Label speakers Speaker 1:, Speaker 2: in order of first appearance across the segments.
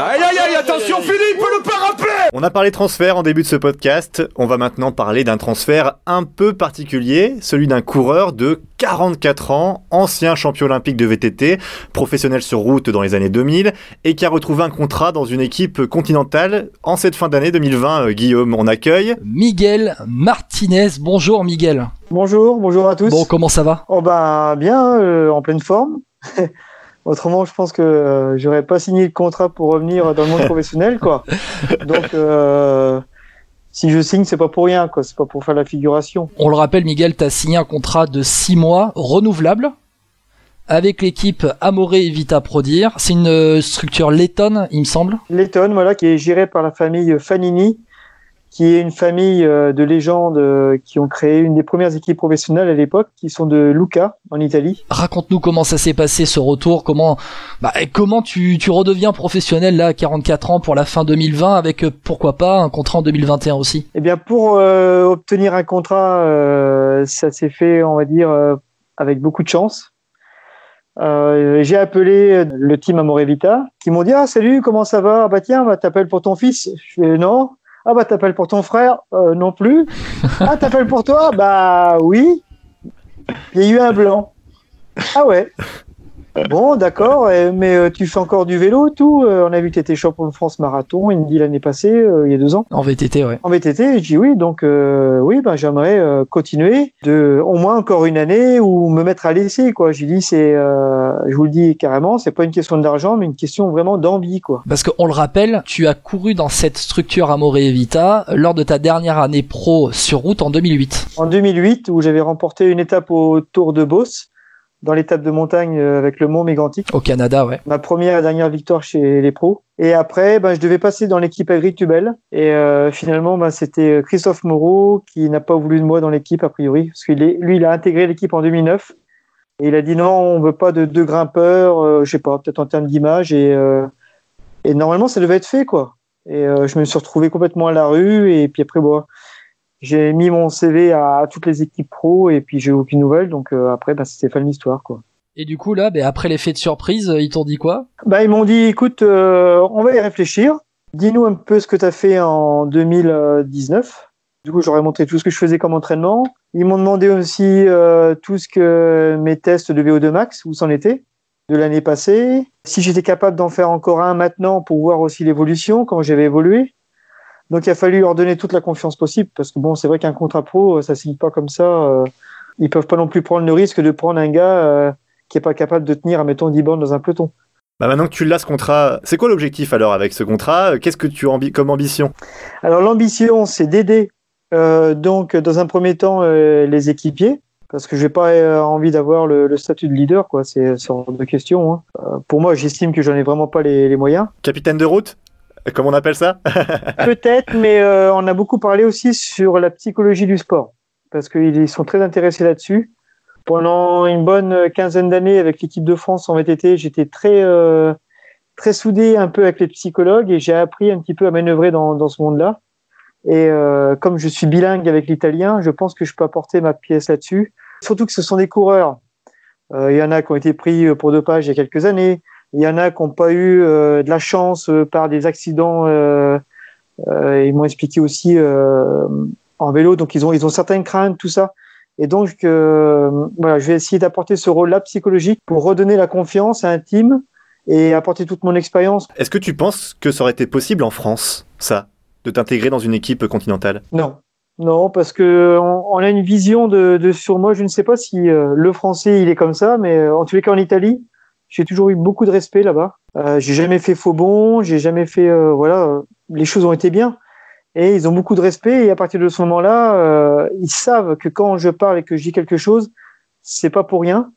Speaker 1: Aïe aïe aïe, attention Philippe, le parapluie
Speaker 2: On a parlé transfert en début de ce podcast. On va maintenant parler d'un transfert un peu particulier, celui d'un coureur de 44 ans, ancien champion olympique de VTT, professionnel sur route dans les années 2000 et qui a retrouvé un contrat dans une équipe continentale en cette fin d'année 2020. Euh, Guillaume, on accueille
Speaker 3: Miguel Martinez. Bonjour Miguel.
Speaker 4: Bonjour, bonjour à tous.
Speaker 3: Bon, comment ça va?
Speaker 4: Oh ben bien, euh, en pleine forme. Autrement, je pense que euh, j'aurais pas signé le contrat pour revenir dans le monde professionnel, quoi. Donc, euh, si je signe, c'est pas pour rien, quoi. C'est pas pour faire la figuration.
Speaker 3: On le rappelle, Miguel, tu as signé un contrat de 6 mois renouvelable avec l'équipe Amoré et Vita Prodir. C'est une euh, structure lettonne, il me semble.
Speaker 4: Letton, voilà, qui est gérée par la famille Fanini, qui est une famille euh, de légendes euh, qui ont créé une des premières équipes professionnelles à l'époque, qui sont de Lucca, en Italie.
Speaker 3: Raconte-nous comment ça s'est passé ce retour, comment bah, comment tu, tu redeviens professionnel là à 44 ans pour la fin 2020 avec euh, pourquoi pas un contrat en 2021 aussi?
Speaker 4: Eh bien, pour euh, obtenir un contrat, euh, ça s'est fait, on va dire, euh, avec beaucoup de chance. Euh, j'ai appelé le team Amore Vita, qui m'ont dit ah salut comment ça va? Ah bah tiens bah t'appelles pour ton fils je fais non ah bah t'appelles pour ton frère Euh, non plus. Ah t'appelles pour toi? Bah oui. Il y a eu un blanc. Ah ouais bon d'accord mais euh, tu fais encore du vélo tout Euh, on a vu que t'étais champion de France marathon il me dit l'année passée euh, il y a deux ans
Speaker 3: En VTT, ouais.
Speaker 4: en VTT, je dis oui, donc euh, oui, ben j'aimerais euh, continuer de au moins encore une année ou me mettre à l'essai quoi. J'ai dit c'est, euh, je vous le dis carrément, c'est pas une question d'argent, mais une question vraiment d'envie quoi.
Speaker 3: Parce qu'on le rappelle, tu as couru dans cette structure Amoré et Vita lors de ta dernière année pro sur route en 2008.
Speaker 4: En 2008, où j'avais remporté une étape au Tour de Beauce, dans l'étape de montagne euh, avec le Mont Mégantic,
Speaker 3: Au Canada, ouais.
Speaker 4: ma première et dernière victoire chez les pros. Et après, ben, je devais passer dans l'équipe Agritubel. Et euh, finalement, ben, c'était Christophe Moreau qui n'a pas voulu de moi dans l'équipe, a priori. Parce qu'il est, lui, il a intégré l'équipe en 2009. Et il a dit non, on veut pas de deux grimpeurs, euh, je sais pas, peut-être en termes d'image. Et, euh, et normalement, ça devait être fait, quoi. Et euh, je me suis retrouvé complètement à la rue. Et puis après, bon, j'ai mis mon CV à, à toutes les équipes pro. Et puis j'ai eu aucune nouvelle. Donc euh, après, ben, c'était fin de l'histoire, quoi.
Speaker 3: Et du coup, là, ben, après l'effet de surprise, ils t'ont dit quoi?
Speaker 4: Bah, ils m'ont dit, écoute, euh, on va y réfléchir. Dis-nous un peu ce que tu as fait en 2019. Du coup, j'aurais montré tout ce que je faisais comme entraînement. Ils m'ont demandé aussi euh, tout ce que mes tests de VO2 max, où c'en était, de l'année passée. Si j'étais capable d'en faire encore un maintenant pour voir aussi l'évolution, comment j'avais évolué. Donc, il a fallu leur donner toute la confiance possible, parce que bon, c'est vrai qu'un contrat pro, ça signe pas comme ça. euh, ils peuvent pas non plus prendre le risque de prendre un gars euh, qui est pas capable de tenir, admettons, 10 bornes dans un peloton.
Speaker 2: Bah maintenant que tu l'as ce contrat, c'est quoi l'objectif alors avec ce contrat? Qu'est-ce que tu as comme ambition?
Speaker 4: Alors l'ambition, c'est d'aider euh, donc dans un premier temps euh, les équipiers, parce que j'ai pas euh, envie d'avoir le, le statut de leader, quoi. C'est hors de question. Hein. Euh, pour moi, j'estime que j'en ai vraiment pas les, les moyens.
Speaker 2: Capitaine de route? Comme on appelle ça
Speaker 4: Peut-être, mais euh, on a beaucoup parlé aussi sur la psychologie du sport, parce qu'ils sont très intéressés là-dessus. Pendant une bonne quinzaine d'années avec l'équipe de France en VTT, j'étais très euh, très soudé un peu avec les psychologues et j'ai appris un petit peu à manœuvrer dans, ce monde-là. Et euh, comme je suis bilingue avec l'italien, je pense que je peux apporter ma pièce là-dessus. Surtout que ce sont des coureurs. Il y en a qui ont été pris pour dopage il y a quelques années. Il y en a qui n'ont pas eu euh, de la chance euh, par des accidents. Euh, ils m'ont expliqué aussi en vélo. Donc ils ont ils ont certaines craintes, tout ça. Et donc euh, voilà, je vais essayer d'apporter ce rôle-là psychologique pour redonner la confiance à un team et apporter toute mon expérience.
Speaker 2: Est-ce que tu penses que ça aurait été possible en France, ça De t'intégrer dans une équipe continentale?
Speaker 4: Non. Non, parce que on, on a une vision de, de sur moi. Je ne sais pas si euh, le français il est comme ça, mais euh, en tous les cas en Italie, j'ai toujours eu beaucoup de respect là-bas. Euh, j'ai jamais fait faux bon, j'ai jamais fait euh, voilà, euh, les choses ont été bien et ils ont beaucoup de respect et à partir de ce moment-là, euh, ils savent que quand je parle et que je dis quelque chose, c'est pas pour rien.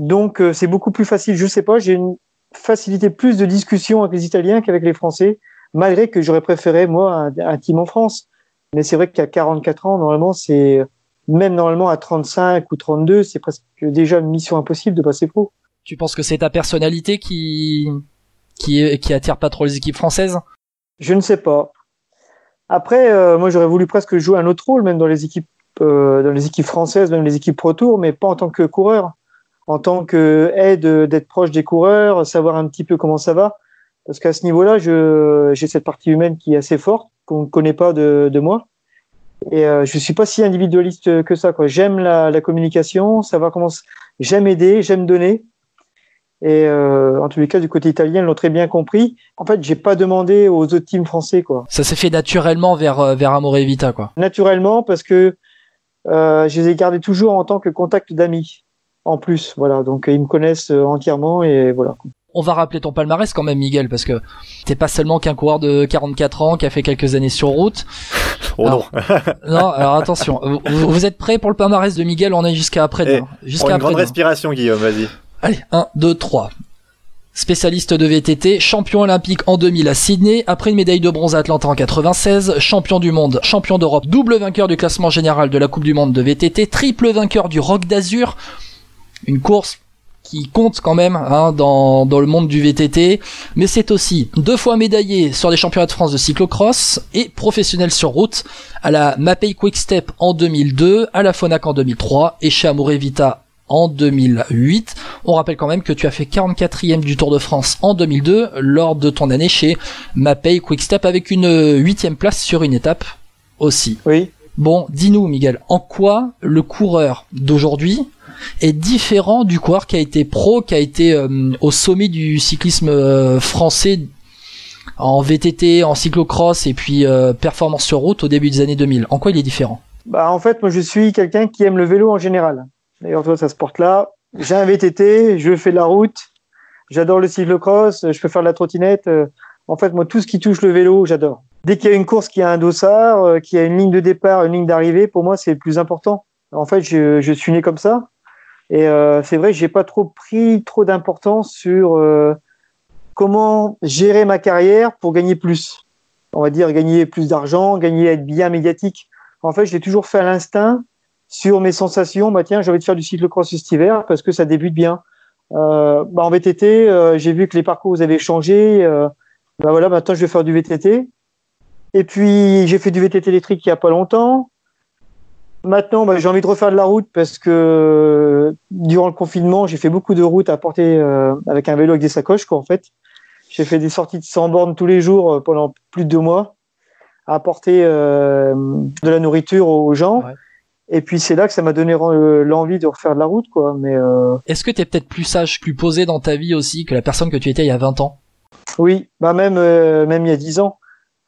Speaker 4: Donc c'est beaucoup plus facile. Je sais pas, j'ai une facilité plus de discussion avec les Italiens qu'avec les Français, malgré que j'aurais préféré moi un, un team en France. Mais c'est vrai qu'à 44 ans, normalement, c'est même normalement à 35 ou 32, c'est presque déjà une mission impossible de passer pro.
Speaker 3: Tu penses que c'est ta personnalité qui qui qui attire pas trop les équipes françaises?
Speaker 4: Je ne sais pas. Après, euh, moi, j'aurais voulu presque jouer un autre rôle, même dans les équipes, euh, dans les équipes françaises, même les équipes Pro Tour, mais pas en tant que coureur, en tant que aide d'être proche des coureurs, savoir un petit peu comment ça va. Parce qu'à ce niveau-là, j'ai cette partie humaine qui est assez forte, qu'on ne connaît pas de, de moi. Et euh, je suis pas si individualiste que ça. J'aime la, la, communication, savoir comment. J'aime aider, j'aime donner. Et euh, en tous les cas, du côté italien, ils l'ont très bien compris. En fait, j'ai pas demandé aux autres teams français, quoi.
Speaker 3: Ça s'est fait naturellement vers euh, vers Amore Vita, quoi.
Speaker 4: Naturellement, parce que euh, je les ai gardés toujours en tant que contact d'amis. En plus, voilà. Donc ils me connaissent euh, entièrement et voilà
Speaker 3: on va rappeler ton palmarès quand même, Miguel, parce que t'es pas seulement qu'un coureur de 44 ans qui a fait quelques années sur route.
Speaker 2: Oh non.
Speaker 3: non, alors attention. Vous, êtes prêts pour le palmarès de Miguel On est jusqu'à après.
Speaker 2: Eh, jusqu'à une grande respiration, Guillaume. Vas-y.
Speaker 3: Allez, 1, 2, 3. Spécialiste de VTT, champion olympique en 2000 à Sydney, après une médaille de bronze à Atlanta en 96, champion du monde, champion d'Europe, double vainqueur du classement général de la Coupe du Monde de VTT, triple vainqueur du Rock d'Azur, une course qui compte quand même hein, dans, dans le monde du VTT, mais c'est aussi deux fois médaillé sur les championnats de France de cyclocross et professionnel sur route à la Mapei Quick Step en 2002, à la Fonac en 2003 et chez Amore Vita en 2008. On rappelle quand même que tu as fait 44e du Tour de France en 2002 lors de ton année chez Mapei Quick Step avec une huitième place sur une étape aussi.
Speaker 4: Oui.
Speaker 3: Bon, dis-nous Miguel, en quoi le coureur d'aujourd'hui est différent du coureur qui a été pro, qui a été euh, au sommet du cyclisme euh, français en VTT, en cyclocross et puis euh, performance sur route au début des années 2000. En quoi il est différent?
Speaker 4: Bah en fait, moi je suis quelqu'un qui aime le vélo en général. D'ailleurs toi ça se porte là. J'ai un VTT, je fais de la route, j'adore le cyclocross, je peux faire de la trottinette. En fait, moi tout ce qui touche le vélo, j'adore. Dès qu'il y a une course qui a un dossard, qui a une ligne de départ, une ligne d'arrivée, pour moi c'est le plus important. En fait, je, suis né comme ça. Et euh, c'est vrai j'ai pas trop pris trop d'importance sur euh, comment gérer ma carrière pour gagner plus. On va dire gagner plus d'argent, gagner être bien médiatique. En fait, je l'ai toujours fait à l'instinct sur mes sensations. Bah tiens, j'ai envie de faire du cyclocross cet hiver parce que ça débute bien. Euh, bah en VTT, euh, j'ai vu que les parcours avaient changé. Euh, bah voilà, maintenant je vais faire du VTT. Et puis j'ai fait du VTT électrique il y a pas longtemps. Maintenant, bah, j'ai envie de refaire de la route parce que durant le confinement, j'ai fait beaucoup de routes à porter euh, avec un vélo avec des sacoches, quoi, en fait. J'ai fait des sorties de 100 bornes tous les jours euh, pendant plus de deux mois à apporter euh, de la nourriture aux gens. Et puis c'est là que ça m'a donné l'envie de refaire de la route, quoi. Mais
Speaker 3: est-ce que tu es peut-être plus sage, plus posé dans ta vie aussi que la personne que tu étais il y a 20 ans?
Speaker 4: Oui, bah même même il y a 10 ans.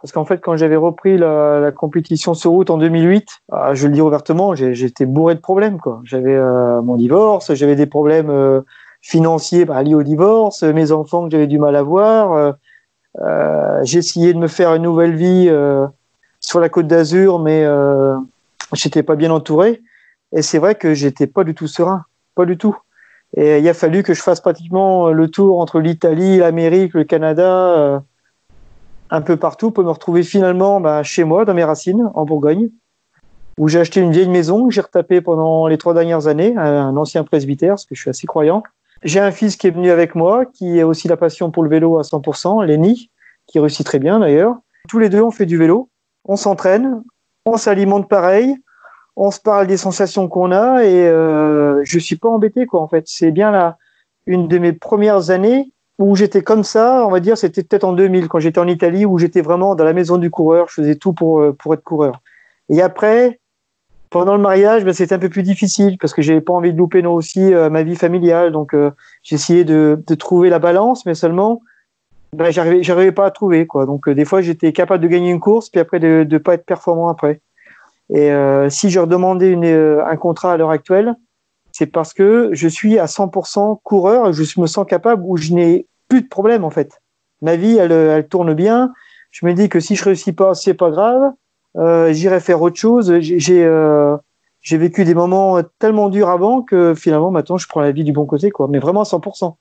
Speaker 4: Parce qu'en fait, quand j'avais repris la, la, compétition sur route en 2008, ah, je le dis ouvertement, j'étais bourré de problèmes. quoi. J'avais euh, mon divorce, j'avais des problèmes euh, financiers bah, liés au divorce, mes enfants que j'avais du mal à voir. Euh, euh essayé de me faire une nouvelle vie sur la Côte d'Azur, mais j'étais pas bien entouré. Et c'est vrai que j'étais pas du tout serein, pas du tout. Et il a fallu que je fasse pratiquement le tour entre l'Italie, l'Amérique, le Canada un peu partout pour me retrouver finalement bah, chez moi, dans mes racines, en Bourgogne, où j'ai acheté une vieille maison que j'ai retapée pendant les trois dernières années, un ancien presbytère, parce que je suis assez croyant. J'ai un fils qui est venu avec moi, qui a aussi la passion pour le vélo à 100%, Lenny, qui réussit très bien d'ailleurs. Tous les deux, on fait du vélo, on s'entraîne, on s'alimente pareil, on se parle des sensations qu'on a et euh, je suis pas embêté quoi en fait. C'est bien là une de mes premières années où j'étais comme ça, on va dire, c'était peut-être en 2000 quand j'étais en Italie où j'étais vraiment dans la maison du coureur, je faisais tout pour euh, pour être coureur. Et après, pendant le mariage, ben, c'était un peu plus difficile parce que j'avais pas envie de louper non aussi euh, ma vie familiale, donc euh, j'essayais de, de trouver la balance, mais seulement ben, j'arrivais j'arrivais pas à trouver quoi. Donc des fois j'étais capable de gagner une course puis après de de pas être performant après. Et si je redemandais une, un contrat à l'heure actuelle, c'est parce que je suis à 100% coureur je me sens capable où je n'ai plus de problème en fait. Ma vie, elle, elle tourne bien. Je me dis que si je réussis pas, c'est pas grave. Euh, J'irai faire autre chose. J'ai euh, j'ai vécu des moments tellement durs avant que finalement maintenant je prends la vie du bon côté quoi. Mais vraiment à 100%.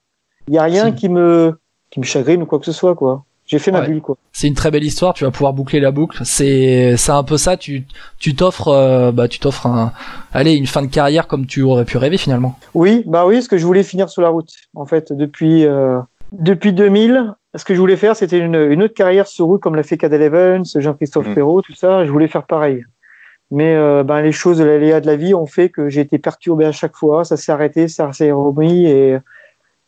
Speaker 4: Il y a rien qui me qui me chagrine ou quoi que ce soit quoi. J'ai fait ma bulle quoi.
Speaker 3: C'est une très belle histoire. Tu vas pouvoir boucler la boucle. C'est c'est un peu ça. Tu tu t'offres euh, bah tu t'offres un allez une fin de carrière comme tu aurais pu rêver finalement.
Speaker 4: Oui bah oui parce que je voulais finir sur la route en fait depuis euh, depuis 2000, ce que je voulais faire, c'était une, une, autre carrière sur route comme l'a fait Cadel Evans, Jean-Christophe mmh. Perrault, tout ça. Je voulais faire pareil. Mais euh, ben, les choses, l'aléa de la vie ont fait que j'ai été perturbé à chaque fois. Ça s'est arrêté, ça s'est remis et,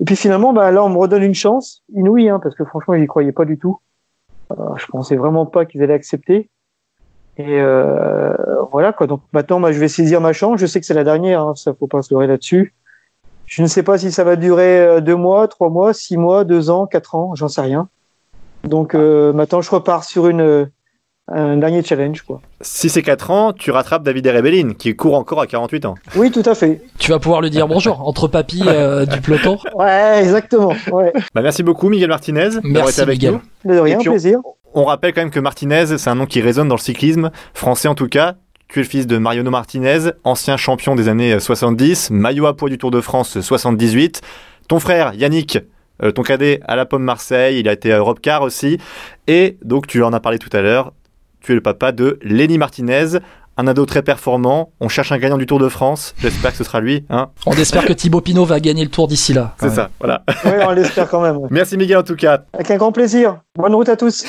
Speaker 4: Et puis finalement, bah, là, on me redonne une chance, inouïe, hein, parce que franchement, ils n'y croyaient pas du tout. Euh, je pensais vraiment pas qu'ils allaient accepter. Et euh, voilà quoi. Donc maintenant, bah, je vais saisir ma chance. Je sais que c'est la dernière, hein, ça faut pas se leurrer là-dessus. Je ne sais pas si ça va durer euh, deux mois, trois mois, six mois, deux ans, quatre ans, j'en sais rien. Donc euh, maintenant, je repars sur une un dernier challenge. Quoi.
Speaker 2: Si c'est 4 ans, tu rattrapes David Rebellin, qui court encore à 48 ans.
Speaker 4: Oui, tout à fait.
Speaker 3: Tu vas pouvoir lui dire bonjour, entre papy euh, du peloton.
Speaker 4: Ouais, exactement. Ouais.
Speaker 2: Bah, merci beaucoup, Miguel Martinez, d'avoir été avec
Speaker 3: Miguel.
Speaker 2: nous.
Speaker 4: De rien,
Speaker 2: puis, on-
Speaker 4: plaisir.
Speaker 2: On rappelle quand même que Martinez, c'est un nom qui résonne dans le cyclisme, français en tout cas. Tu es le fils de Mariano Martinez, ancien champion des années 70, maillot à poids du Tour de France 78. Ton frère, Yannick, euh, ton cadet à la Pomme Marseille, il a été à Europcar aussi. Et donc, tu en as parlé tout à l'heure, tu es le papa de Lenny Martinez, un ado très performant. On cherche un gagnant du Tour de France. J'espère que ce sera lui. Hein
Speaker 3: On espère que Thibaut Pinot va gagner le tour d'ici là.
Speaker 2: c'est ça, voilà.
Speaker 4: Ouais, on l'espère quand même.
Speaker 2: Merci Miguel en tout cas.
Speaker 4: Avec un grand plaisir. Bonne route à tous.